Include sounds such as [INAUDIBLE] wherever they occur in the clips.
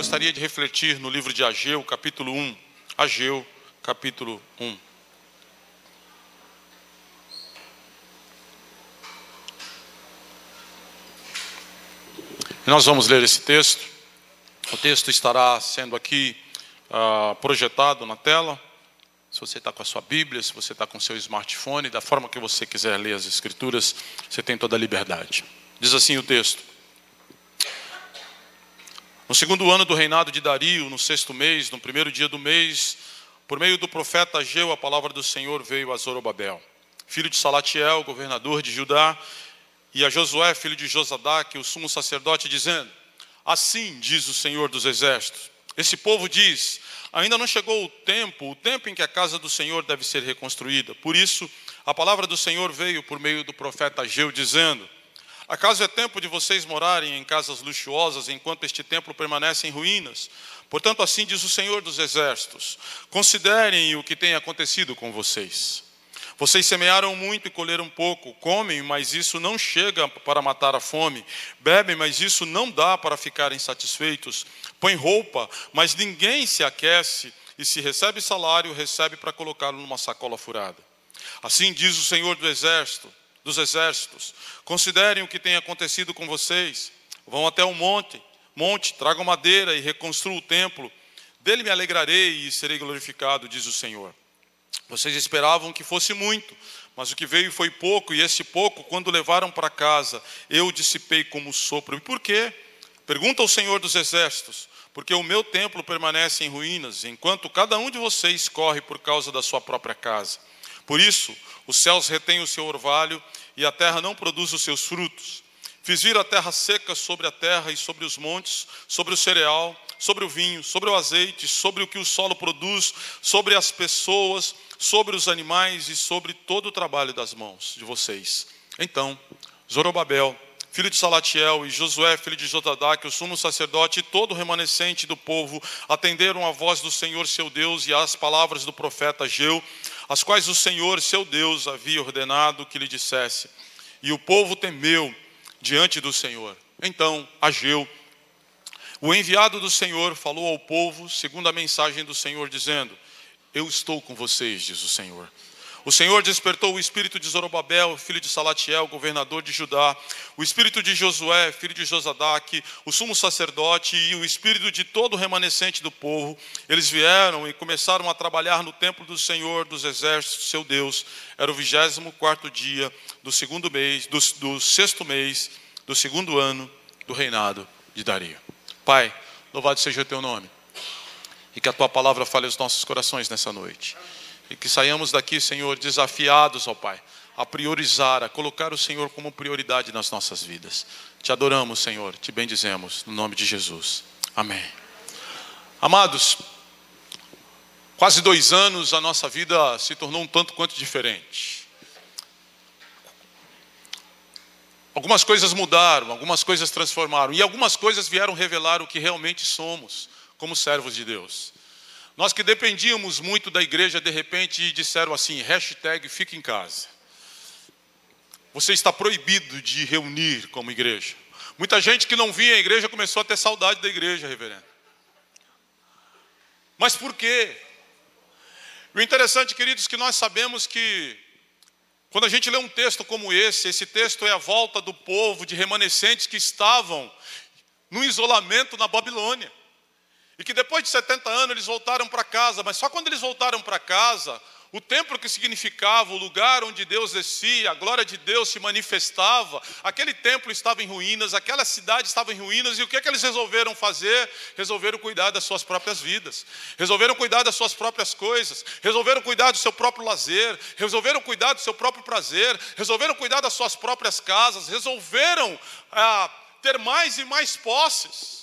gostaria de refletir no livro de Ageu, capítulo 1. Ageu, capítulo 1. Nós vamos ler esse texto. O texto estará sendo aqui uh, projetado na tela. Se você está com a sua Bíblia, se você está com o seu smartphone, da forma que você quiser ler as Escrituras, você tem toda a liberdade. Diz assim o texto: No segundo ano do reinado de Dario, no sexto mês, no primeiro dia do mês, por meio do profeta Ageu, a palavra do Senhor veio a Zorobabel, filho de Salatiel, governador de Judá, e a Josué, filho de Josadaque, o sumo sacerdote, dizendo: Assim diz o Senhor dos Exércitos. Esse povo diz: Ainda não chegou o tempo, o tempo em que a casa do Senhor deve ser reconstruída. Por isso, a palavra do Senhor veio por meio do profeta Ageu, dizendo: Acaso é tempo de vocês morarem em casas luxuosas enquanto este templo permanece em ruínas? Portanto, assim diz o Senhor dos Exércitos: Considerem o que tem acontecido com vocês. Vocês semearam muito e colheram pouco, comem, mas isso não chega para matar a fome, bebem, mas isso não dá para ficarem satisfeitos, põem roupa, mas ninguém se aquece, e se recebe salário, recebe para colocá-lo numa sacola furada. Assim diz o Senhor do exército, dos exércitos: considerem o que tem acontecido com vocês, vão até o monte, monte, tragam madeira e reconstruam o templo, dele me alegrarei e serei glorificado, diz o Senhor. Vocês esperavam que fosse muito, mas o que veio foi pouco, e esse pouco, quando levaram para casa, eu dissipei como sopro. E por quê? Pergunta ao Senhor dos Exércitos, porque o meu templo permanece em ruínas, enquanto cada um de vocês corre por causa da sua própria casa. Por isso, os céus retêm o seu orvalho e a terra não produz os seus frutos. Fiz vir a terra seca sobre a terra e sobre os montes, sobre o cereal, sobre o vinho, sobre o azeite, sobre o que o solo produz, sobre as pessoas, sobre os animais e sobre todo o trabalho das mãos de vocês. Então, Zorobabel, filho de Salatiel, e Josué, filho de Jotadaque, o sumo sacerdote, e todo o remanescente do povo, atenderam à voz do Senhor seu Deus e às palavras do profeta Geu, as quais o Senhor seu Deus havia ordenado que lhe dissesse. E o povo temeu diante do Senhor. Então, Ageu, o enviado do Senhor, falou ao povo, segundo a mensagem do Senhor, dizendo: Eu estou com vocês, diz o Senhor. O Senhor despertou o espírito de Zorobabel, filho de Salatiel, governador de Judá, o espírito de Josué, filho de Josadaque, o sumo sacerdote e o espírito de todo o remanescente do povo. Eles vieram e começaram a trabalhar no templo do Senhor dos exércitos, seu Deus. Era o vigésimo quarto dia do segundo mês, do, do sexto mês do segundo ano do reinado de Dario. Pai, louvado seja o teu nome. E que a tua palavra fale aos nossos corações nessa noite. E que saiamos daqui, Senhor, desafiados, ó Pai, a priorizar, a colocar o Senhor como prioridade nas nossas vidas. Te adoramos, Senhor, te bendizemos, no nome de Jesus. Amém. Amados, quase dois anos a nossa vida se tornou um tanto quanto diferente. Algumas coisas mudaram, algumas coisas transformaram, e algumas coisas vieram revelar o que realmente somos como servos de Deus. Nós que dependíamos muito da igreja, de repente disseram assim: hashtag fica em casa. Você está proibido de reunir como igreja. Muita gente que não via a igreja começou a ter saudade da igreja, reverendo. Mas por quê? O interessante, queridos, que nós sabemos que quando a gente lê um texto como esse, esse texto é a volta do povo de remanescentes que estavam no isolamento na Babilônia. E que depois de 70 anos eles voltaram para casa, mas só quando eles voltaram para casa, o templo que significava o lugar onde Deus descia, a glória de Deus se manifestava, aquele templo estava em ruínas, aquela cidade estava em ruínas, e o que, é que eles resolveram fazer? Resolveram cuidar das suas próprias vidas, resolveram cuidar das suas próprias coisas, resolveram cuidar do seu próprio lazer, resolveram cuidar do seu próprio prazer, resolveram cuidar das suas próprias casas, resolveram ah, ter mais e mais posses.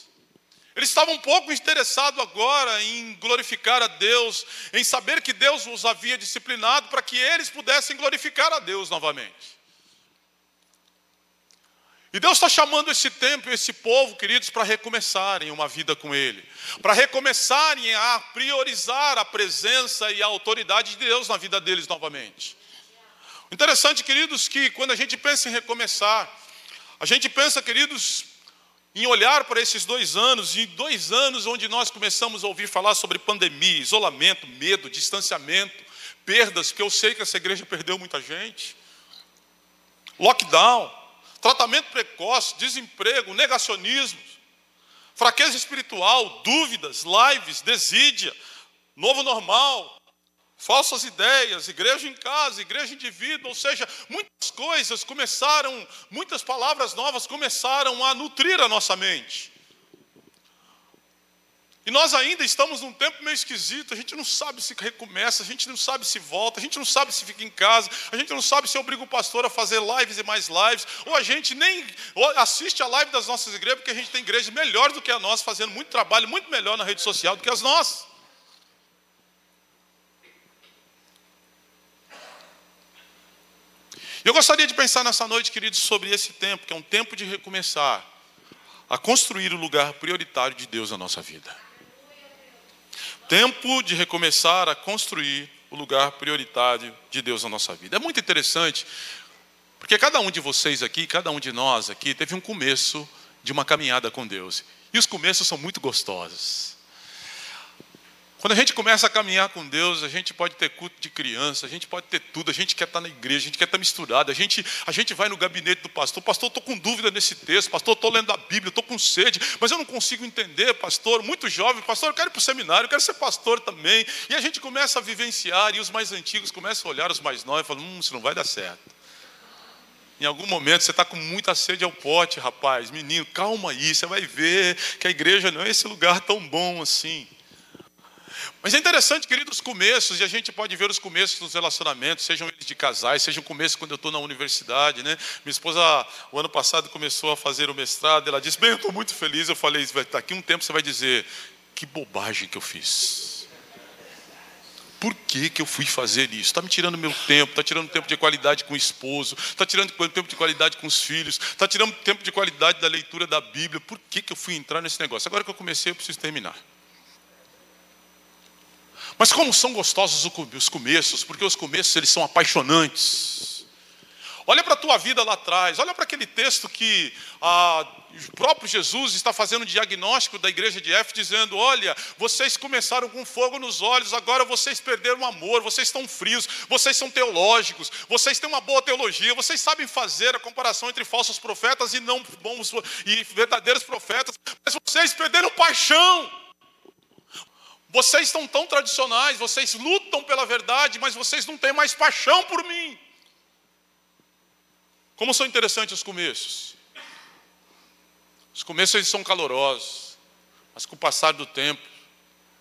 Eles estavam um pouco interessados agora em glorificar a Deus, em saber que Deus os havia disciplinado para que eles pudessem glorificar a Deus novamente. E Deus está chamando esse tempo, esse povo, queridos, para recomeçarem uma vida com Ele, para recomeçarem a priorizar a presença e a autoridade de Deus na vida deles novamente. Interessante, queridos, que quando a gente pensa em recomeçar, a gente pensa, queridos, em olhar para esses dois anos, em dois anos onde nós começamos a ouvir falar sobre pandemia, isolamento, medo, distanciamento, perdas, que eu sei que essa igreja perdeu muita gente, lockdown, tratamento precoce, desemprego, negacionismo, fraqueza espiritual, dúvidas, lives, desídia, novo normal, falsas ideias, igreja em casa, igreja indivíduo, ou seja, muitas coisas começaram, muitas palavras novas começaram a nutrir a nossa mente. E nós ainda estamos num tempo meio esquisito, a gente não sabe se recomeça, a gente não sabe se volta, a gente não sabe se fica em casa, a gente não sabe se obriga o pastor a fazer lives e mais lives, ou a gente nem assiste a live das nossas igrejas, porque a gente tem igrejas melhores do que a nossa, fazendo muito trabalho, muito melhor na rede social do que as nossas. Eu gostaria de pensar nessa noite, queridos, sobre esse tempo, que é um tempo de recomeçar a construir o lugar prioritário de Deus na nossa vida. Tempo de recomeçar a construir o lugar prioritário de Deus na nossa vida. É muito interessante, porque cada um de vocês aqui, cada um de nós aqui, teve um começo de uma caminhada com Deus. E os começos são muito gostosos. Quando a gente começa a caminhar com Deus, a gente pode ter culto de criança, a gente pode ter tudo, a gente quer estar na igreja, a gente quer estar misturado, a gente, a gente vai no gabinete do pastor, pastor, estou com dúvida nesse texto, pastor, estou lendo a Bíblia, estou com sede, mas eu não consigo entender, pastor, muito jovem, pastor, eu quero ir para o seminário, eu quero ser pastor também. E a gente começa a vivenciar, e os mais antigos começam a olhar os mais novos e falam, hum, isso não vai dar certo. Em algum momento você está com muita sede ao pote, rapaz, menino, calma aí, você vai ver que a igreja não é esse lugar tão bom assim. Mas é interessante, querido, os começos, e a gente pode ver os começos dos relacionamentos, sejam eles de casais, sejam começos quando eu estou na universidade, né? Minha esposa, o ano passado, começou a fazer o mestrado, ela disse, bem, eu estou muito feliz. Eu falei, daqui um tempo você vai dizer, que bobagem que eu fiz. Por que, que eu fui fazer isso? Está me tirando meu tempo, está tirando tempo de qualidade com o esposo, está tirando tempo de qualidade com os filhos, está tirando tempo de qualidade da leitura da Bíblia. Por que, que eu fui entrar nesse negócio? Agora que eu comecei, eu preciso terminar. Mas como são gostosos os começos, porque os começos eles são apaixonantes. Olha para a tua vida lá atrás, olha para aquele texto que ah, o próprio Jesus está fazendo um diagnóstico da igreja de Éfeso, dizendo: Olha, vocês começaram com fogo nos olhos, agora vocês perderam o amor, vocês estão frios, vocês são teológicos, vocês têm uma boa teologia, vocês sabem fazer a comparação entre falsos profetas e não bons e verdadeiros profetas, mas vocês perderam paixão. Vocês estão tão tradicionais, vocês lutam pela verdade, mas vocês não têm mais paixão por mim. Como são interessantes os começos. Os começos eles são calorosos, mas com o passar do tempo,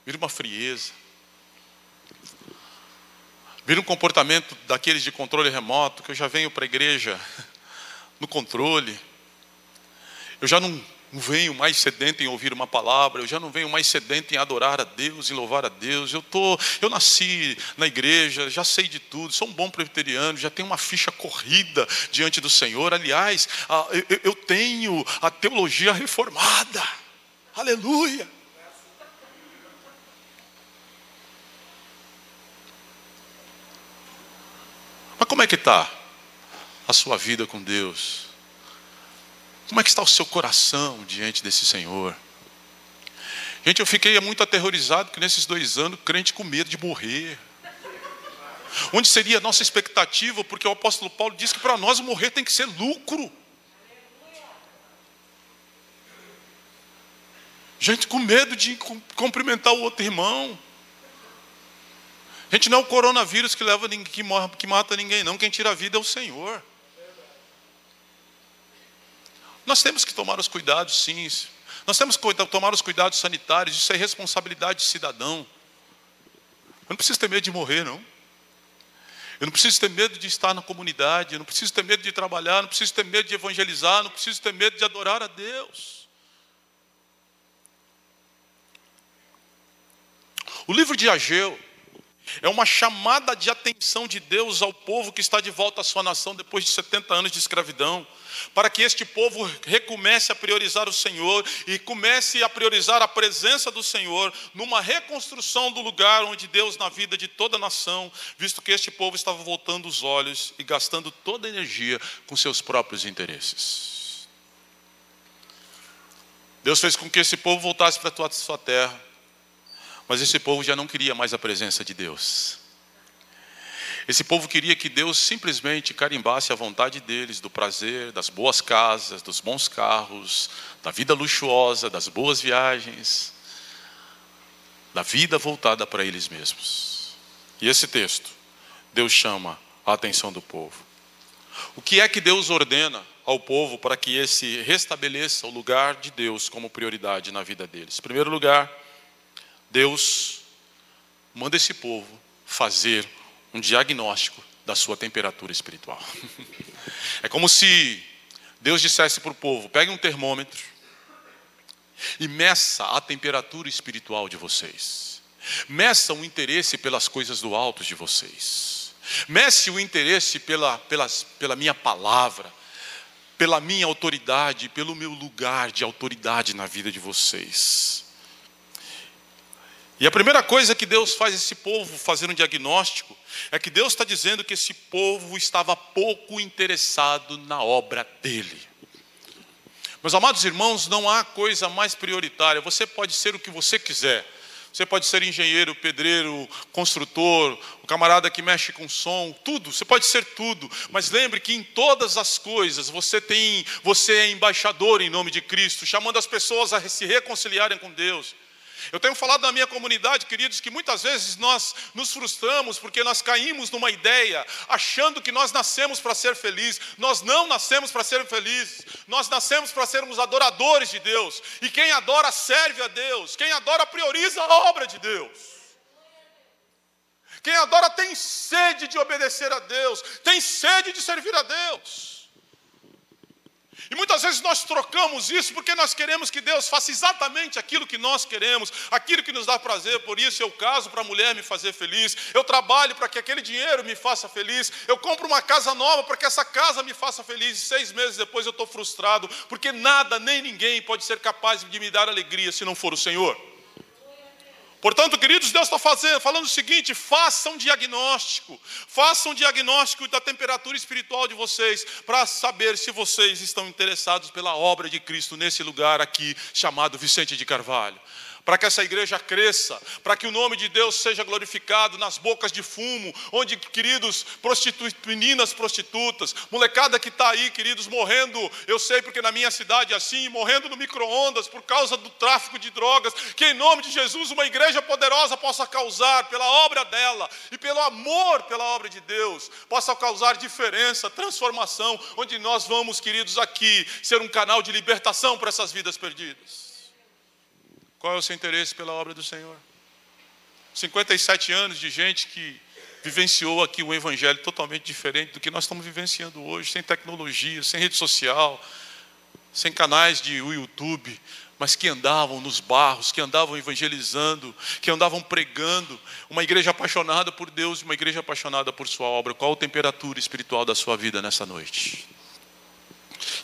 vira uma frieza. Vira um comportamento daqueles de controle remoto, que eu já venho para a igreja [LAUGHS] no controle. Eu já não não venho mais sedento em ouvir uma palavra, eu já não venho mais sedento em adorar a Deus, em louvar a Deus. Eu tô, eu nasci na igreja, já sei de tudo, sou um bom presbiteriano, já tenho uma ficha corrida diante do Senhor. Aliás, eu tenho a teologia reformada. Aleluia. Mas como é que está a sua vida com Deus? Como é que está o seu coração diante desse Senhor? Gente, eu fiquei muito aterrorizado que nesses dois anos, crente com medo de morrer. Onde seria a nossa expectativa? Porque o apóstolo Paulo diz que para nós morrer tem que ser lucro. Gente com medo de cumprimentar o outro irmão. Gente, não é o coronavírus que leva que, mata ninguém, não. Quem tira a vida é o Senhor. Nós temos que tomar os cuidados, sim. Nós temos que tomar os cuidados sanitários, isso é responsabilidade de cidadão. Eu não preciso ter medo de morrer, não. Eu não preciso ter medo de estar na comunidade, eu não preciso ter medo de trabalhar, não preciso ter medo de evangelizar, não preciso ter medo de adorar a Deus. O livro de Ageu é uma chamada de atenção de Deus ao povo que está de volta à sua nação depois de 70 anos de escravidão, para que este povo recomece a priorizar o Senhor e comece a priorizar a presença do Senhor numa reconstrução do lugar onde Deus na vida de toda a nação, visto que este povo estava voltando os olhos e gastando toda a energia com seus próprios interesses. Deus fez com que esse povo voltasse para a sua terra. Mas esse povo já não queria mais a presença de Deus. Esse povo queria que Deus simplesmente carimbasse a vontade deles, do prazer, das boas casas, dos bons carros, da vida luxuosa, das boas viagens, da vida voltada para eles mesmos. E esse texto, Deus chama a atenção do povo. O que é que Deus ordena ao povo para que esse restabeleça o lugar de Deus como prioridade na vida deles? Em primeiro lugar, Deus manda esse povo fazer um diagnóstico da sua temperatura espiritual. [LAUGHS] É como se Deus dissesse para o povo: pegue um termômetro e meça a temperatura espiritual de vocês. Meça o interesse pelas coisas do alto de vocês. Mece o interesse pela, pelas, pela minha palavra, pela minha autoridade, pelo meu lugar de autoridade na vida de vocês. E a primeira coisa que Deus faz esse povo fazer um diagnóstico é que Deus está dizendo que esse povo estava pouco interessado na obra dele. Meus amados irmãos, não há coisa mais prioritária. Você pode ser o que você quiser. Você pode ser engenheiro, pedreiro, construtor, o camarada que mexe com som, tudo. Você pode ser tudo, mas lembre que em todas as coisas você tem, você é embaixador em nome de Cristo, chamando as pessoas a se reconciliarem com Deus. Eu tenho falado na minha comunidade, queridos, que muitas vezes nós nos frustramos porque nós caímos numa ideia, achando que nós nascemos para ser felizes. Nós não nascemos para ser felizes, nós nascemos para sermos adoradores de Deus. E quem adora serve a Deus, quem adora prioriza a obra de Deus. Quem adora tem sede de obedecer a Deus, tem sede de servir a Deus. E muitas vezes nós trocamos isso porque nós queremos que Deus faça exatamente aquilo que nós queremos, aquilo que nos dá prazer. Por isso eu caso para a mulher me fazer feliz, eu trabalho para que aquele dinheiro me faça feliz, eu compro uma casa nova para que essa casa me faça feliz. E seis meses depois eu estou frustrado, porque nada nem ninguém pode ser capaz de me dar alegria se não for o Senhor. Portanto, queridos, Deus está falando o seguinte: façam um diagnóstico, façam um diagnóstico da temperatura espiritual de vocês, para saber se vocês estão interessados pela obra de Cristo nesse lugar aqui chamado Vicente de Carvalho para que essa igreja cresça, para que o nome de Deus seja glorificado nas bocas de fumo, onde, queridos, prostitu meninas prostitutas, molecada que está aí, queridos, morrendo, eu sei porque na minha cidade é assim, morrendo no micro-ondas por causa do tráfico de drogas, que em nome de Jesus uma igreja poderosa possa causar, pela obra dela e pelo amor pela obra de Deus, possa causar diferença, transformação, onde nós vamos, queridos, aqui ser um canal de libertação para essas vidas perdidas. Qual é o seu interesse pela obra do Senhor? 57 anos de gente que vivenciou aqui um evangelho totalmente diferente do que nós estamos vivenciando hoje, sem tecnologia, sem rede social, sem canais de YouTube, mas que andavam nos barros, que andavam evangelizando, que andavam pregando, uma igreja apaixonada por Deus, uma igreja apaixonada por sua obra. Qual a temperatura espiritual da sua vida nessa noite?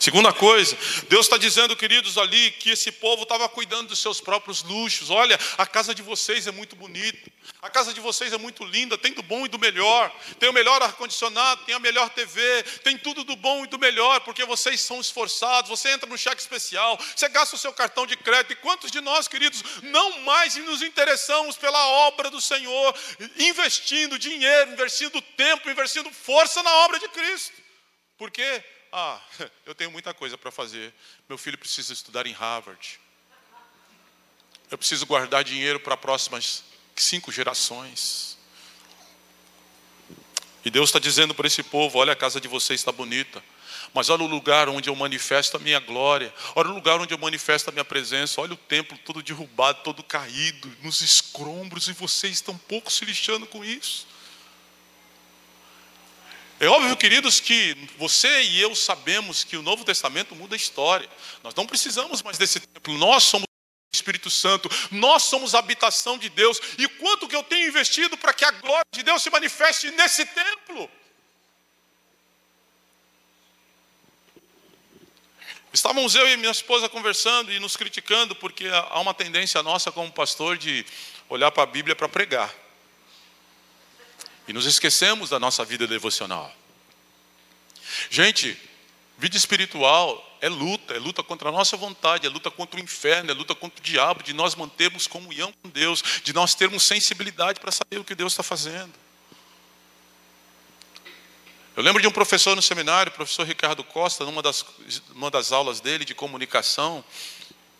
Segunda coisa, Deus está dizendo, queridos, ali, que esse povo estava cuidando dos seus próprios luxos. Olha, a casa de vocês é muito bonita, a casa de vocês é muito linda, tem do bom e do melhor, tem o melhor ar-condicionado, tem a melhor TV, tem tudo do bom e do melhor, porque vocês são esforçados, você entra no cheque especial, você gasta o seu cartão de crédito. E quantos de nós, queridos, não mais nos interessamos pela obra do Senhor, investindo dinheiro, investindo tempo, investindo força na obra de Cristo? Por quê? Ah, [LAUGHS] eu tenho muita coisa para fazer. Meu filho precisa estudar em Harvard. Eu preciso guardar dinheiro para as próximas cinco gerações. E Deus está dizendo para esse povo: olha, a casa de vocês está bonita. Mas olha o lugar onde eu manifesto a minha glória. Olha o lugar onde eu manifesto a minha presença. Olha o templo todo derrubado, todo caído, nos escombros, e vocês estão pouco se lixando com isso. É óbvio, queridos, que você e eu sabemos que o Novo Testamento muda a história. Nós não precisamos mais desse templo. Nós somos o Espírito Santo, nós somos a habitação de Deus. E quanto que eu tenho investido para que a glória de Deus se manifeste nesse templo? Estávamos eu e minha esposa conversando e nos criticando, porque há uma tendência nossa como pastor de olhar para a Bíblia para pregar. E nos esquecemos da nossa vida devocional. Gente, Vida espiritual é luta, é luta contra a nossa vontade, é luta contra o inferno, é luta contra o diabo, de nós mantermos comunhão com Deus, de nós termos sensibilidade para saber o que Deus está fazendo. Eu lembro de um professor no seminário, o professor Ricardo Costa, numa das, numa das aulas dele de comunicação,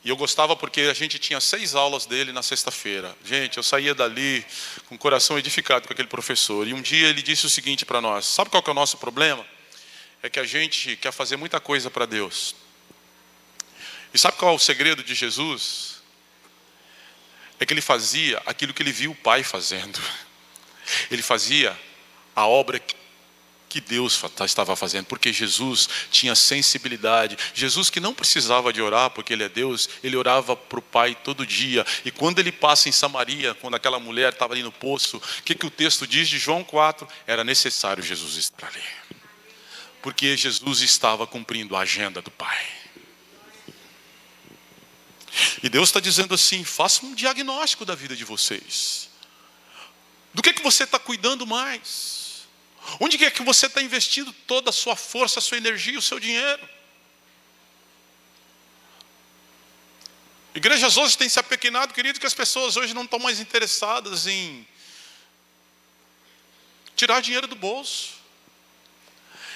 e eu gostava porque a gente tinha seis aulas dele na sexta-feira. Gente, eu saía dali com o coração edificado com aquele professor. E um dia ele disse o seguinte para nós: Sabe qual que é o nosso problema? É que a gente quer fazer muita coisa para Deus. E sabe qual é o segredo de Jesus? É que ele fazia aquilo que ele viu o Pai fazendo. Ele fazia a obra que Deus estava fazendo, porque Jesus tinha sensibilidade. Jesus que não precisava de orar, porque Ele é Deus, ele orava para o Pai todo dia. E quando ele passa em Samaria, quando aquela mulher estava ali no poço, o que, que o texto diz de João 4? Era necessário Jesus estar ali, porque Jesus estava cumprindo a agenda do Pai. E Deus está dizendo assim: faça um diagnóstico da vida de vocês. Do que, que você está cuidando mais? Onde é que você está investindo toda a sua força, a sua energia, o seu dinheiro? Igrejas hoje têm se apequenado, querido, que as pessoas hoje não estão mais interessadas em tirar dinheiro do bolso.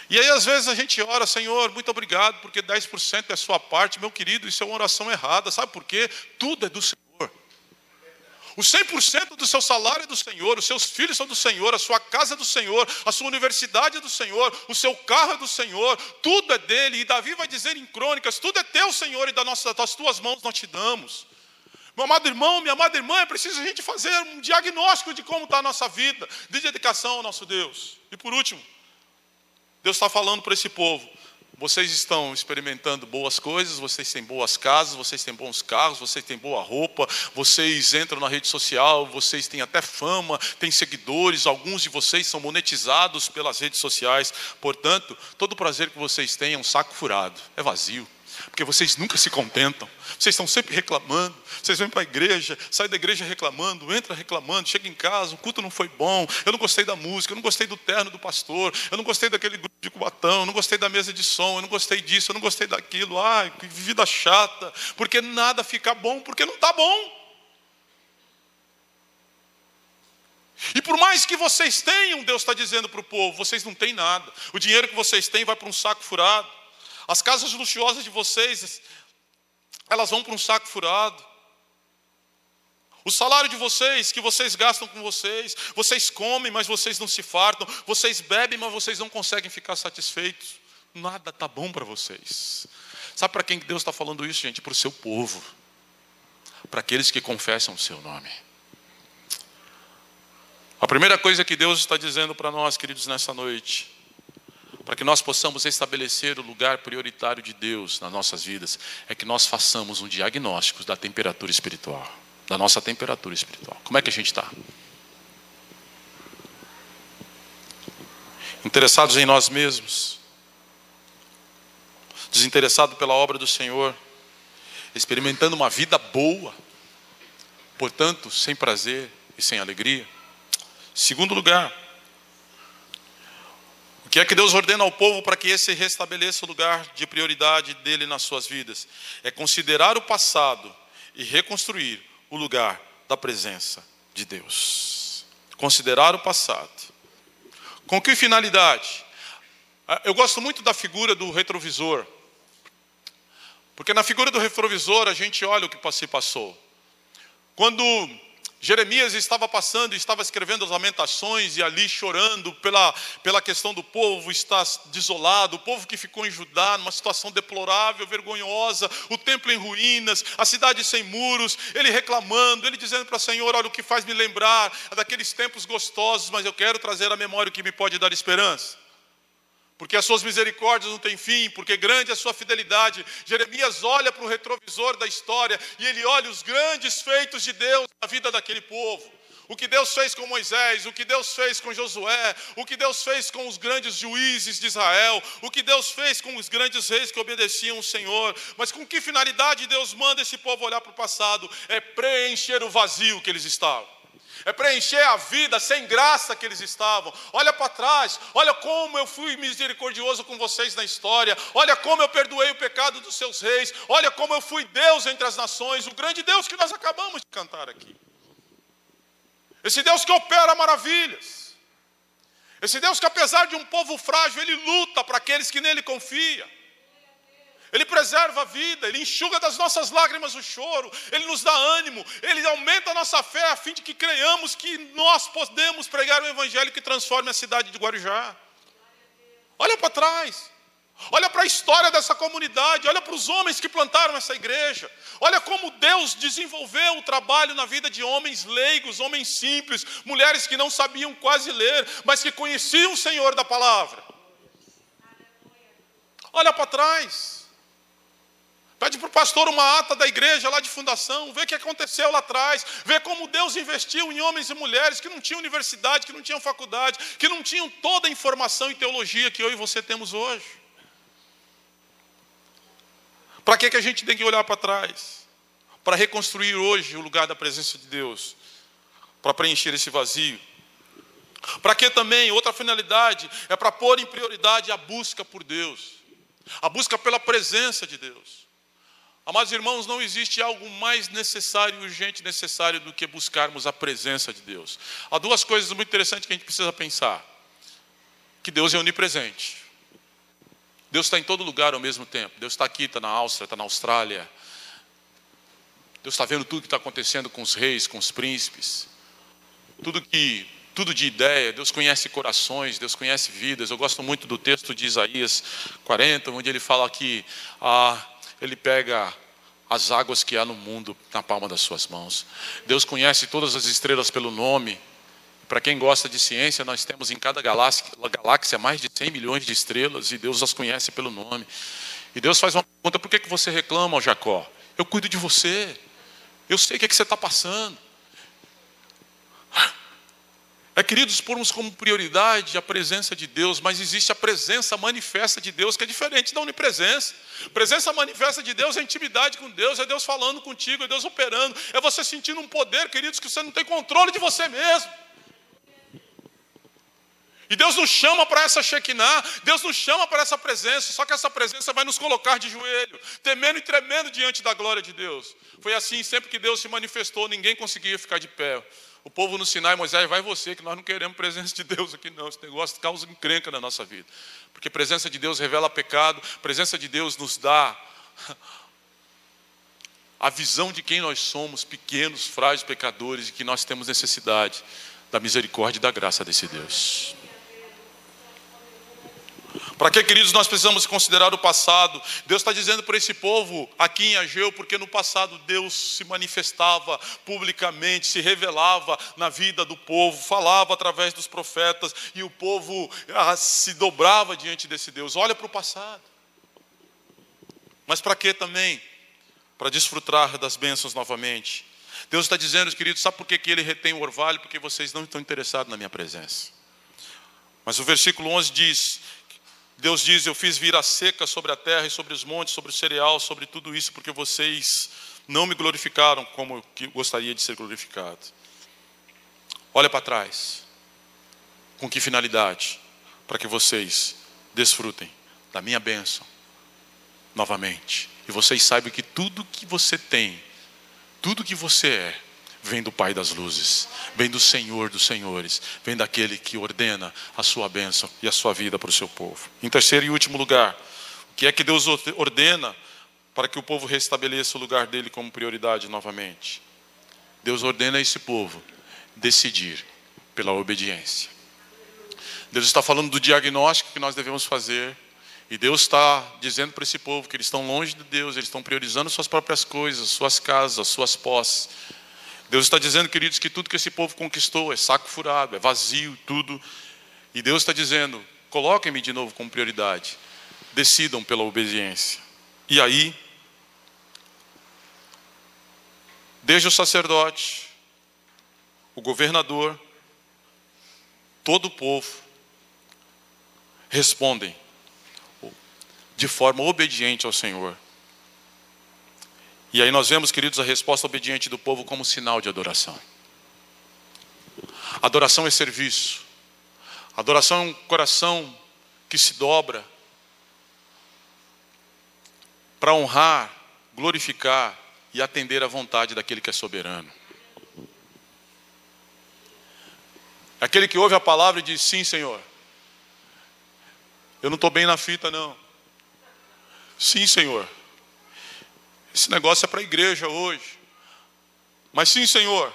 E aí, às vezes, a gente ora, Senhor, muito obrigado, porque 10% é a sua parte, meu querido, isso é uma oração errada, sabe por quê? Tudo é do Senhor. O 100% do seu salário é do Senhor, os seus filhos são do Senhor, a sua casa é do Senhor, a sua universidade é do Senhor, o seu carro é do Senhor, tudo é dele. E Davi vai dizer em crônicas: tudo é teu, Senhor, e das, tuas mãos nós te damos. Meu amado irmão, minha amada irmã, é preciso a gente fazer um diagnóstico de como está a nossa vida, de dedicação ao nosso Deus. E por último, Deus está falando para esse povo: vocês estão experimentando boas coisas, vocês têm boas casas, vocês têm bons carros, vocês têm boa roupa, vocês entram na rede social, vocês têm até fama, têm seguidores, alguns de vocês são monetizados pelas redes sociais. Portanto, todo o prazer que vocês têm é um saco furado, é vazio porque vocês nunca se contentam, vocês estão sempre reclamando, vocês vêm para a igreja, saem da igreja reclamando, entra reclamando, chega em casa, o culto não foi bom, eu não gostei da música, eu não gostei do terno do pastor, eu não gostei daquele grupo de cubatão, eu não gostei da mesa de som, eu não gostei disso, eu não gostei daquilo, ai, que vida chata, porque nada fica bom, porque não está bom. E por mais que vocês tenham, Deus está dizendo para o povo, vocês não têm nada. O dinheiro que vocês têm vai para um saco furado. As casas luxuosas de vocês, elas vão para um saco furado. O salário de vocês, que vocês gastam com vocês, vocês comem, mas vocês não se fartam, vocês bebem, mas vocês não conseguem ficar satisfeitos. Nada está bom para vocês. Sabe para quem Deus está falando isso, gente? Para o seu povo, para aqueles que confessam o seu nome. A primeira coisa que Deus está dizendo para nós, queridos, nessa noite, para que nós possamos estabelecer o lugar prioritário de Deus nas nossas vidas, é que nós façamos um diagnóstico da temperatura espiritual, da nossa temperatura espiritual. Como é que a gente está? Interessados em nós mesmos, desinteressado pela obra do Senhor, experimentando uma vida boa, portanto, sem prazer e sem alegria. Segundo lugar, que é que Deus ordena ao povo para que esse restabeleça o lugar de prioridade dele nas suas vidas? É considerar o passado e reconstruir o lugar da presença de Deus. Considerar o passado. Com que finalidade? Ah, eu gosto muito da figura do retrovisor. Porque na figura do retrovisor a gente olha o que se passou. Quando Jeremias estava passando estava escrevendo as lamentações e ali chorando pela, pela questão do povo estar desolado, o povo que ficou em Judá numa situação deplorável, vergonhosa, o templo em ruínas, a cidade sem muros, ele reclamando, ele dizendo para o Senhor: Olha, o que faz me lembrar daqueles tempos gostosos, mas eu quero trazer à memória o que me pode dar esperança porque as suas misericórdias não têm fim, porque grande é a sua fidelidade. Jeremias olha para o retrovisor da história e ele olha os grandes feitos de Deus na vida daquele povo. O que Deus fez com Moisés, o que Deus fez com Josué, o que Deus fez com os grandes juízes de Israel, o que Deus fez com os grandes reis que obedeciam o Senhor. Mas com que finalidade Deus manda esse povo olhar para o passado? É preencher o vazio que eles estavam é preencher a vida sem graça que eles estavam. Olha para trás, olha como eu fui misericordioso com vocês na história, olha como eu perdoei o pecado dos seus reis, olha como eu fui Deus entre as nações, o grande Deus que nós acabamos de cantar aqui. Esse Deus que opera maravilhas. Esse Deus que, apesar de um povo frágil, ele luta para aqueles que nele confiam. Ele preserva a vida, Ele enxuga das nossas lágrimas o choro, Ele nos dá ânimo, Ele aumenta a nossa fé a fim de que creiamos que nós podemos pregar o Evangelho que transforme a cidade de Guarujá. Olha para trás, olha para a história dessa comunidade, olha para os homens que plantaram essa igreja, olha como Deus desenvolveu o trabalho na vida de homens leigos, homens simples, mulheres que não sabiam quase ler, mas que conheciam o Senhor da palavra. Olha para trás. Pede para o pastor uma ata da igreja lá de fundação, vê o que aconteceu lá atrás, vê como Deus investiu em homens e mulheres que não tinham universidade, que não tinham faculdade, que não tinham toda a informação e teologia que eu e você temos hoje. Para que, que a gente tem que olhar para trás? Para reconstruir hoje o lugar da presença de Deus, para preencher esse vazio. Para que também, outra finalidade, é para pôr em prioridade a busca por Deus, a busca pela presença de Deus. Amados irmãos, não existe algo mais necessário e urgente necessário do que buscarmos a presença de Deus. Há duas coisas muito interessantes que a gente precisa pensar: que Deus é onipresente. Deus está em todo lugar ao mesmo tempo. Deus está aqui, está na Áustria, está na Austrália. Deus está vendo tudo que está acontecendo com os reis, com os príncipes. Tudo que, tudo de ideia. Deus conhece corações, Deus conhece vidas. Eu gosto muito do texto de Isaías 40, onde ele fala que ah, ele pega as águas que há no mundo na palma das suas mãos. Deus conhece todas as estrelas pelo nome. Para quem gosta de ciência, nós temos em cada galáxia, galáxia mais de 100 milhões de estrelas e Deus as conhece pelo nome. E Deus faz uma pergunta: por que, que você reclama, Jacó? Eu cuido de você. Eu sei o que, é que você está passando. É, queridos, pormos como prioridade a presença de Deus, mas existe a presença manifesta de Deus, que é diferente da onipresença. Presença manifesta de Deus é intimidade com Deus, é Deus falando contigo, é Deus operando, é você sentindo um poder, queridos, que você não tem controle de você mesmo. E Deus nos chama para essa Shekinah, Deus nos chama para essa presença, só que essa presença vai nos colocar de joelho, temendo e tremendo diante da glória de Deus. Foi assim, sempre que Deus se manifestou, ninguém conseguia ficar de pé. O povo no Sinai, Moisés, vai você, que nós não queremos presença de Deus aqui, não. Esse negócio causa encrenca na nossa vida. Porque presença de Deus revela pecado, presença de Deus nos dá a visão de quem nós somos, pequenos, frágeis pecadores, e que nós temos necessidade da misericórdia e da graça desse Deus. Para que, queridos, nós precisamos considerar o passado? Deus está dizendo para esse povo aqui em Ageu, porque no passado Deus se manifestava publicamente, se revelava na vida do povo, falava através dos profetas e o povo ah, se dobrava diante desse Deus. Olha para o passado. Mas para que também? Para desfrutar das bênçãos novamente. Deus está dizendo, queridos, sabe por que, que ele retém o orvalho? Porque vocês não estão interessados na minha presença. Mas o versículo 11 diz Deus diz: Eu fiz vir a seca sobre a terra e sobre os montes, sobre o cereal, sobre tudo isso, porque vocês não me glorificaram como eu gostaria de ser glorificado. Olha para trás. Com que finalidade? Para que vocês desfrutem da minha bênção novamente. E vocês saibam que tudo que você tem, tudo que você é, vem do Pai das luzes, vem do Senhor dos senhores, vem daquele que ordena a sua bênção e a sua vida para o seu povo. Em terceiro e último lugar, o que é que Deus ordena para que o povo restabeleça o lugar dele como prioridade novamente? Deus ordena a esse povo decidir pela obediência. Deus está falando do diagnóstico que nós devemos fazer. E Deus está dizendo para esse povo que eles estão longe de Deus, eles estão priorizando suas próprias coisas, suas casas, suas posses. Deus está dizendo, queridos, que tudo que esse povo conquistou é saco furado, é vazio, tudo. E Deus está dizendo: coloquem-me de novo como prioridade, decidam pela obediência. E aí, desde o sacerdote, o governador, todo o povo, respondem de forma obediente ao Senhor. E aí nós vemos, queridos, a resposta obediente do povo como sinal de adoração. Adoração é serviço. Adoração é um coração que se dobra para honrar, glorificar e atender à vontade daquele que é soberano. Aquele que ouve a palavra e diz: Sim, Senhor. Eu não estou bem na fita, não. Sim, Senhor. Esse negócio é para a igreja hoje. Mas sim, Senhor.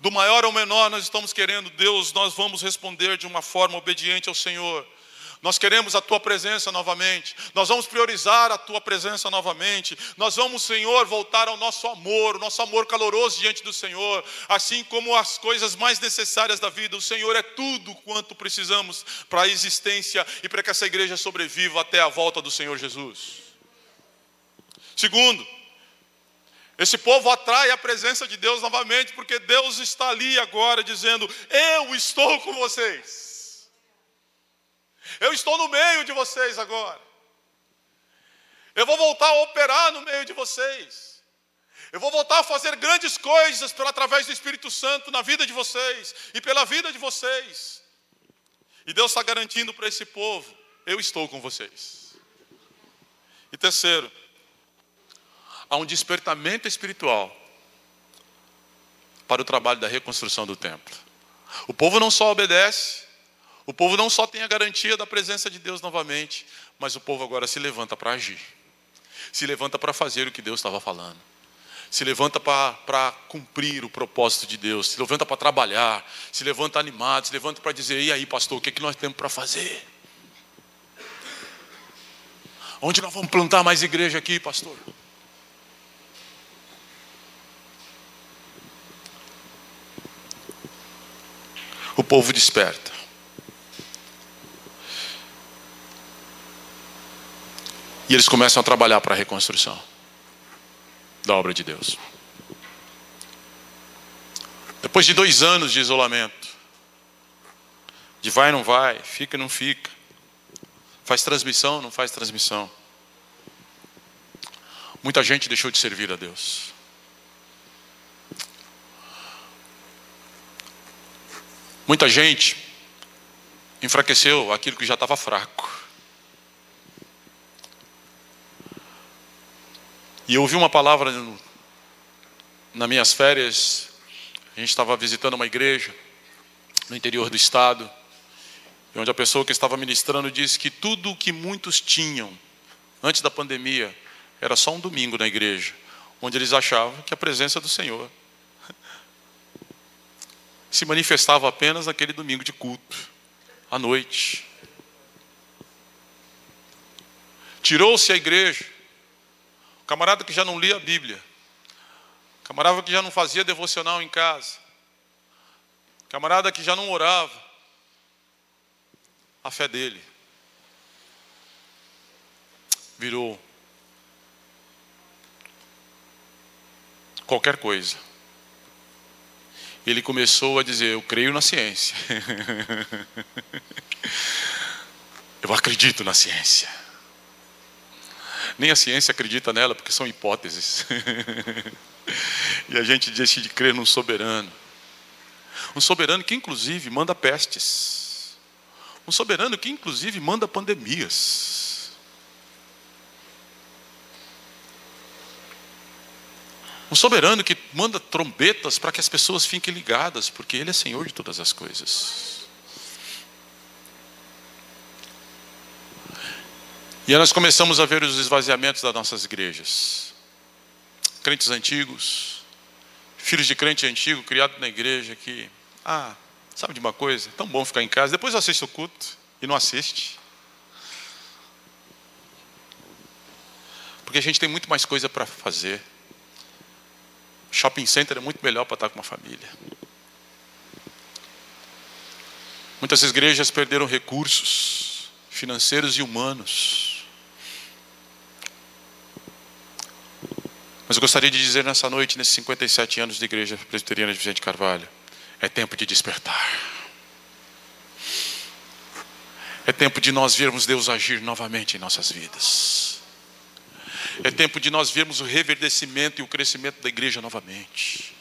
Do maior ao menor nós estamos querendo, Deus, nós vamos responder de uma forma obediente ao Senhor. Nós queremos a tua presença novamente. Nós vamos priorizar a tua presença novamente. Nós vamos, Senhor, voltar ao nosso amor, o nosso amor caloroso diante do Senhor, assim como as coisas mais necessárias da vida. O Senhor é tudo quanto precisamos para a existência e para que essa igreja sobreviva até a volta do Senhor Jesus. Segundo, esse povo atrai a presença de Deus novamente, porque Deus está ali agora dizendo: Eu estou com vocês. Eu estou no meio de vocês agora. Eu vou voltar a operar no meio de vocês. Eu vou voltar a fazer grandes coisas pela, através do Espírito Santo na vida de vocês e pela vida de vocês. E Deus está garantindo para esse povo: eu estou com vocês. E terceiro, há um despertamento espiritual para o trabalho da reconstrução do templo. O povo não só obedece, o povo não só tem a garantia da presença de Deus novamente, mas o povo agora se levanta para agir. Se levanta para fazer o que Deus estava falando. Se levanta para cumprir o propósito de Deus. Se levanta para trabalhar. Se levanta animado. Se levanta para dizer: e aí, pastor, o que, é que nós temos para fazer? Onde nós vamos plantar mais igreja aqui, pastor? O povo desperta. E eles começam a trabalhar para a reconstrução da obra de Deus. Depois de dois anos de isolamento, de vai não vai, fica não fica, faz transmissão não faz transmissão, muita gente deixou de servir a Deus. Muita gente enfraqueceu aquilo que já estava fraco. E eu ouvi uma palavra nas minhas férias. A gente estava visitando uma igreja no interior do estado, onde a pessoa que estava ministrando disse que tudo o que muitos tinham antes da pandemia era só um domingo na igreja, onde eles achavam que a presença do Senhor se manifestava apenas naquele domingo de culto, à noite. Tirou-se a igreja Camarada que já não lia a Bíblia. Camarada que já não fazia devocional em casa. Camarada que já não orava. A fé dele virou qualquer coisa. Ele começou a dizer: Eu creio na ciência. [LAUGHS] Eu acredito na ciência. Nem a ciência acredita nela, porque são hipóteses. [LAUGHS] e a gente decide crer num soberano. Um soberano que, inclusive, manda pestes. Um soberano que, inclusive, manda pandemias. Um soberano que manda trombetas para que as pessoas fiquem ligadas, porque Ele é Senhor de todas as coisas. E aí nós começamos a ver os esvaziamentos das nossas igrejas. Crentes antigos, filhos de crente antigo, criado na igreja, que, ah, sabe de uma coisa? É tão bom ficar em casa, depois assiste o culto e não assiste. Porque a gente tem muito mais coisa para fazer. Shopping center é muito melhor para estar com uma família. Muitas igrejas perderam recursos financeiros e humanos Mas eu gostaria de dizer nessa noite, nesses 57 anos de Igreja Presbiteriana de Vicente Carvalho, é tempo de despertar. É tempo de nós vermos Deus agir novamente em nossas vidas. É tempo de nós vermos o reverdecimento e o crescimento da igreja novamente.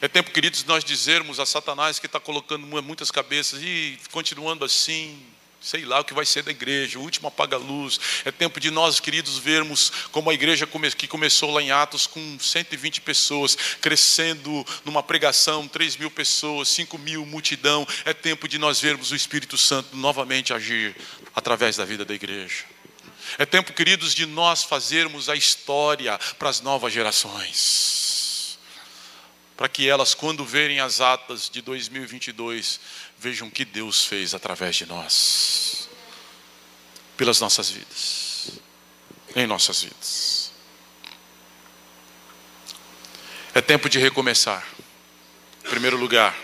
É tempo, queridos, de nós dizermos a Satanás que está colocando muitas cabeças e continuando assim, sei lá o que vai ser da igreja, o último apaga-luz. É tempo de nós, queridos, vermos como a igreja que começou lá em Atos com 120 pessoas, crescendo numa pregação, 3 mil pessoas, 5 mil, multidão. É tempo de nós vermos o Espírito Santo novamente agir através da vida da igreja. É tempo, queridos, de nós fazermos a história para as novas gerações. Para que elas, quando verem as atas de 2022, vejam o que Deus fez através de nós, pelas nossas vidas, em nossas vidas. É tempo de recomeçar. Em primeiro lugar,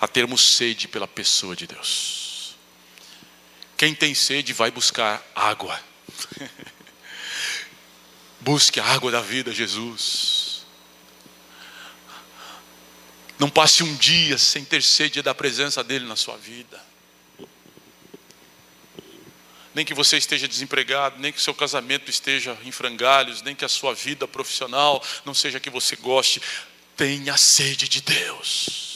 a termos sede pela pessoa de Deus. Quem tem sede vai buscar água. [LAUGHS] Busque a água da vida, Jesus. Não passe um dia sem ter sede da presença dEle na sua vida. Nem que você esteja desempregado, nem que seu casamento esteja em frangalhos, nem que a sua vida profissional não seja que você goste. Tenha sede de Deus.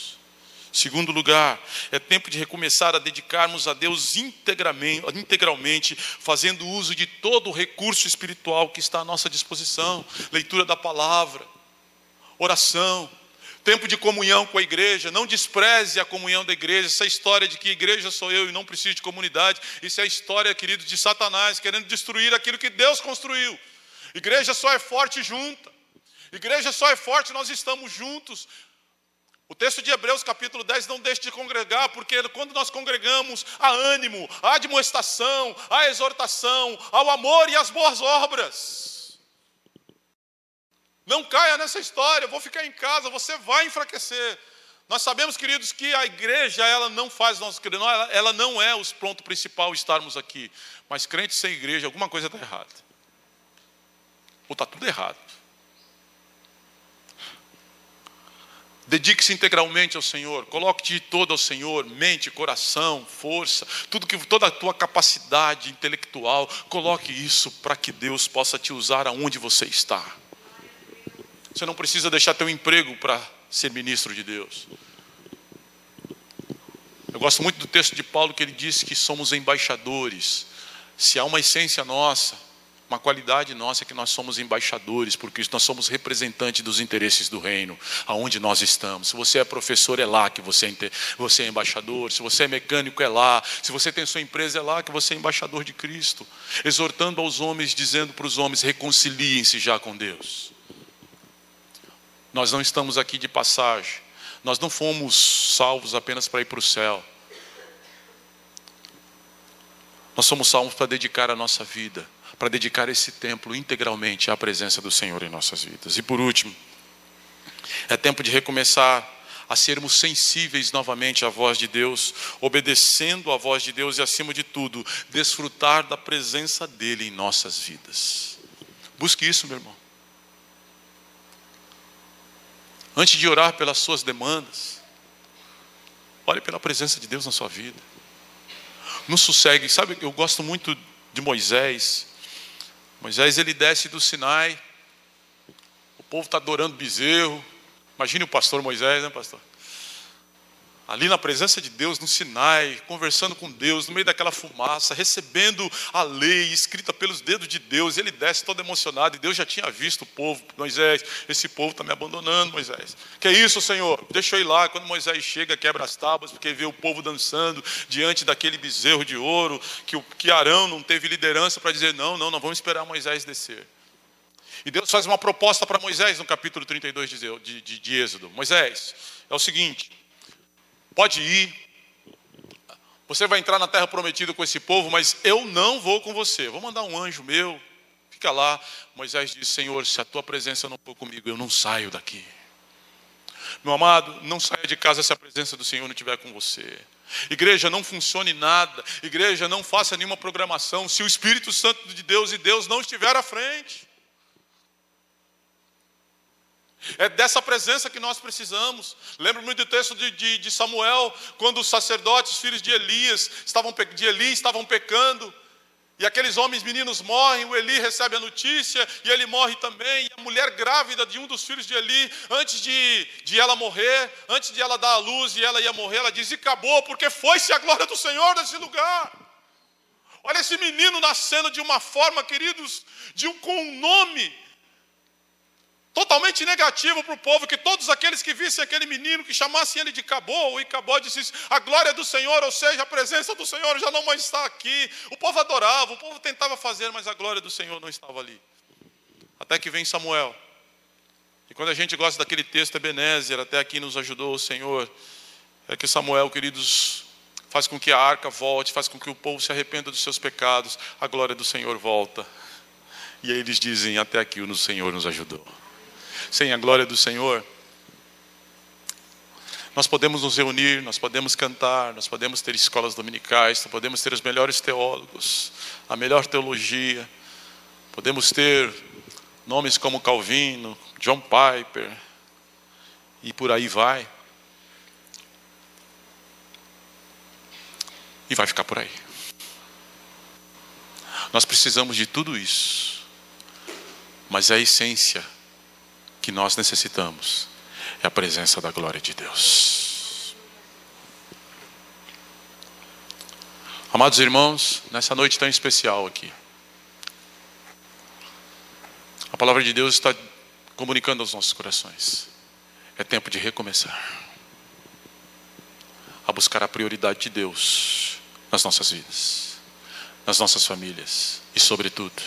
Segundo lugar, é tempo de recomeçar a dedicarmos a Deus integralmente, fazendo uso de todo o recurso espiritual que está à nossa disposição leitura da palavra, oração, tempo de comunhão com a igreja. Não despreze a comunhão da igreja. Essa história de que igreja sou eu e não preciso de comunidade, isso é a história, querido, de Satanás querendo destruir aquilo que Deus construiu. Igreja só é forte junta. Igreja só é forte, nós estamos juntos. O texto de Hebreus, capítulo 10, não deixe de congregar, porque quando nós congregamos, há ânimo, há admoestação, há exortação, ao amor e às boas obras. Não caia nessa história, vou ficar em casa, você vai enfraquecer. Nós sabemos, queridos, que a igreja ela não faz nosso querido, ela, não é o ponto principal estarmos aqui. Mas crente sem igreja, alguma coisa está errada. Ou está tudo errado. Dedique-se integralmente ao Senhor, coloque-te todo ao Senhor, mente, coração, força, tudo que toda a tua capacidade intelectual, coloque isso para que Deus possa te usar aonde você está. Você não precisa deixar teu emprego para ser ministro de Deus. Eu gosto muito do texto de Paulo que ele diz que somos embaixadores. Se há uma essência nossa, uma qualidade nossa é que nós somos embaixadores, porque nós somos representantes dos interesses do reino, aonde nós estamos. Se você é professor, é lá que você é, você é embaixador. Se você é mecânico, é lá. Se você tem sua empresa, é lá que você é embaixador de Cristo. Exortando aos homens, dizendo para os homens: reconciliem-se já com Deus. Nós não estamos aqui de passagem. Nós não fomos salvos apenas para ir para o céu. Nós somos salvos para dedicar a nossa vida para dedicar esse templo integralmente à presença do Senhor em nossas vidas. E por último, é tempo de recomeçar a sermos sensíveis novamente à voz de Deus, obedecendo à voz de Deus e, acima de tudo, desfrutar da presença dEle em nossas vidas. Busque isso, meu irmão. Antes de orar pelas suas demandas, ore pela presença de Deus na sua vida. Não sossegue. Sabe, eu gosto muito de Moisés. Moisés ele desce do Sinai, o povo está adorando bezerro. Imagine o pastor Moisés, né, pastor? Ali na presença de Deus, no Sinai, conversando com Deus, no meio daquela fumaça, recebendo a lei escrita pelos dedos de Deus, ele desce todo emocionado, e Deus já tinha visto o povo, Moisés, esse povo está me abandonando, Moisés. Que é isso, Senhor? Deixa eu ir lá. Quando Moisés chega, quebra as tábuas, porque vê o povo dançando diante daquele bezerro de ouro, que, que Arão não teve liderança para dizer, não, não, não vamos esperar Moisés descer. E Deus faz uma proposta para Moisés no capítulo 32 de, de, de, de Êxodo. Moisés, é o seguinte, pode ir, você vai entrar na terra prometida com esse povo, mas eu não vou com você. Vou mandar um anjo meu, fica lá. Moisés disse: Senhor, se a tua presença não for comigo, eu não saio daqui. Meu amado, não saia de casa se a presença do Senhor não estiver com você. Igreja, não funcione nada. Igreja, não faça nenhuma programação se o Espírito Santo de Deus e Deus não estiver à frente. É dessa presença que nós precisamos. Lembro muito do texto de, de, de, Samuel, quando os sacerdotes, filhos de Elias, estavam, de Eli, estavam pecando. E aqueles homens meninos morrem, o Eli recebe a notícia e ele morre também. E a mulher grávida de um dos filhos de Eli, antes de, de ela morrer, antes de ela dar a luz e ela ia morrer, ela diz: E acabou, porque foi-se a glória do Senhor nesse lugar. Olha esse menino nascendo de uma forma, queridos, de um, com um nome totalmente negativo para o povo, que todos aqueles que vissem aquele menino, que chamassem ele de Cabô, e Cabô disse a glória do Senhor, ou seja, a presença do Senhor já não mais está aqui. O povo adorava, o povo tentava fazer, mas a glória do Senhor não estava ali. Até que vem Samuel. E quando a gente gosta daquele texto, Ebenezer, até aqui nos ajudou o Senhor, é que Samuel, queridos, faz com que a arca volte, faz com que o povo se arrependa dos seus pecados, a glória do Senhor volta. E aí eles dizem: Até aqui o Senhor nos ajudou sem a glória do Senhor. Nós podemos nos reunir, nós podemos cantar, nós podemos ter escolas dominicais, nós podemos ter os melhores teólogos, a melhor teologia, podemos ter nomes como Calvino, John Piper, e por aí vai. E vai ficar por aí. Nós precisamos de tudo isso, mas a essência que nós necessitamos é a presença da glória de Deus. Amados irmãos, nessa noite tão especial aqui, a palavra de Deus está comunicando aos nossos corações. É tempo de recomeçar. A buscar a prioridade de Deus nas nossas vidas, nas nossas famílias e, sobretudo,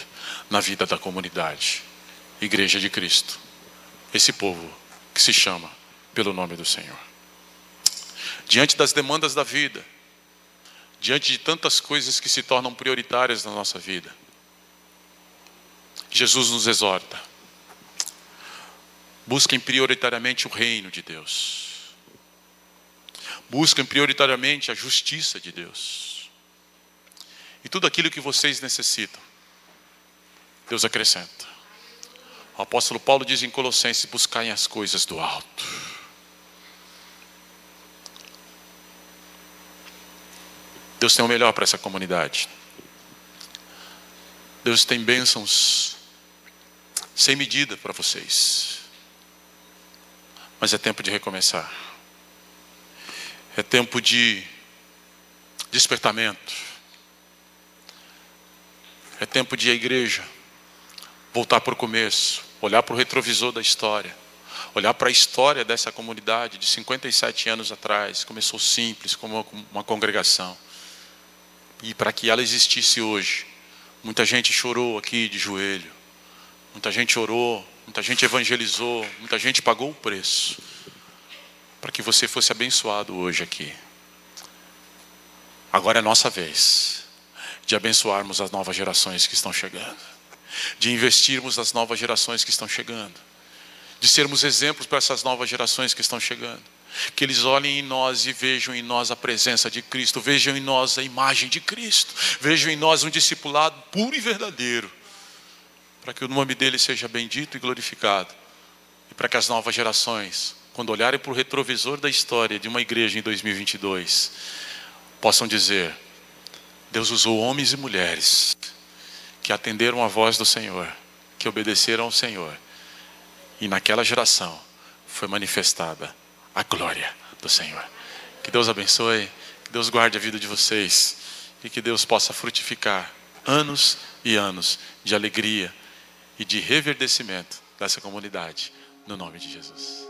na vida da comunidade, Igreja de Cristo esse povo que se chama pelo nome do Senhor. Diante das demandas da vida, diante de tantas coisas que se tornam prioritárias na nossa vida, Jesus nos exorta: busquem prioritariamente o reino de Deus, busquem prioritariamente a justiça de Deus, e tudo aquilo que vocês necessitam, Deus acrescenta. O apóstolo Paulo diz em Colossenses: buscai as coisas do alto. Deus tem o melhor para essa comunidade. Deus tem bênçãos sem medida para vocês. Mas é tempo de recomeçar. É tempo de despertamento. É tempo de a igreja voltar para o começo olhar para o retrovisor da história, olhar para a história dessa comunidade de 57 anos atrás, começou simples, como uma congregação, e para que ela existisse hoje, muita gente chorou aqui de joelho, muita gente orou, muita gente evangelizou, muita gente pagou o preço, para que você fosse abençoado hoje aqui. Agora é nossa vez de abençoarmos as novas gerações que estão chegando de investirmos nas novas gerações que estão chegando, de sermos exemplos para essas novas gerações que estão chegando. Que eles olhem em nós e vejam em nós a presença de Cristo, vejam em nós a imagem de Cristo, vejam em nós um discipulado puro e verdadeiro, para que o nome dele seja bendito e glorificado, e para que as novas gerações, quando olharem para o retrovisor da história de uma igreja em 2022, possam dizer: Deus usou homens e mulheres que atenderam a voz do Senhor, que obedeceram ao Senhor. E naquela geração foi manifestada a glória do Senhor. Que Deus abençoe, que Deus guarde a vida de vocês e que Deus possa frutificar anos e anos de alegria e de reverdecimento dessa comunidade, no nome de Jesus.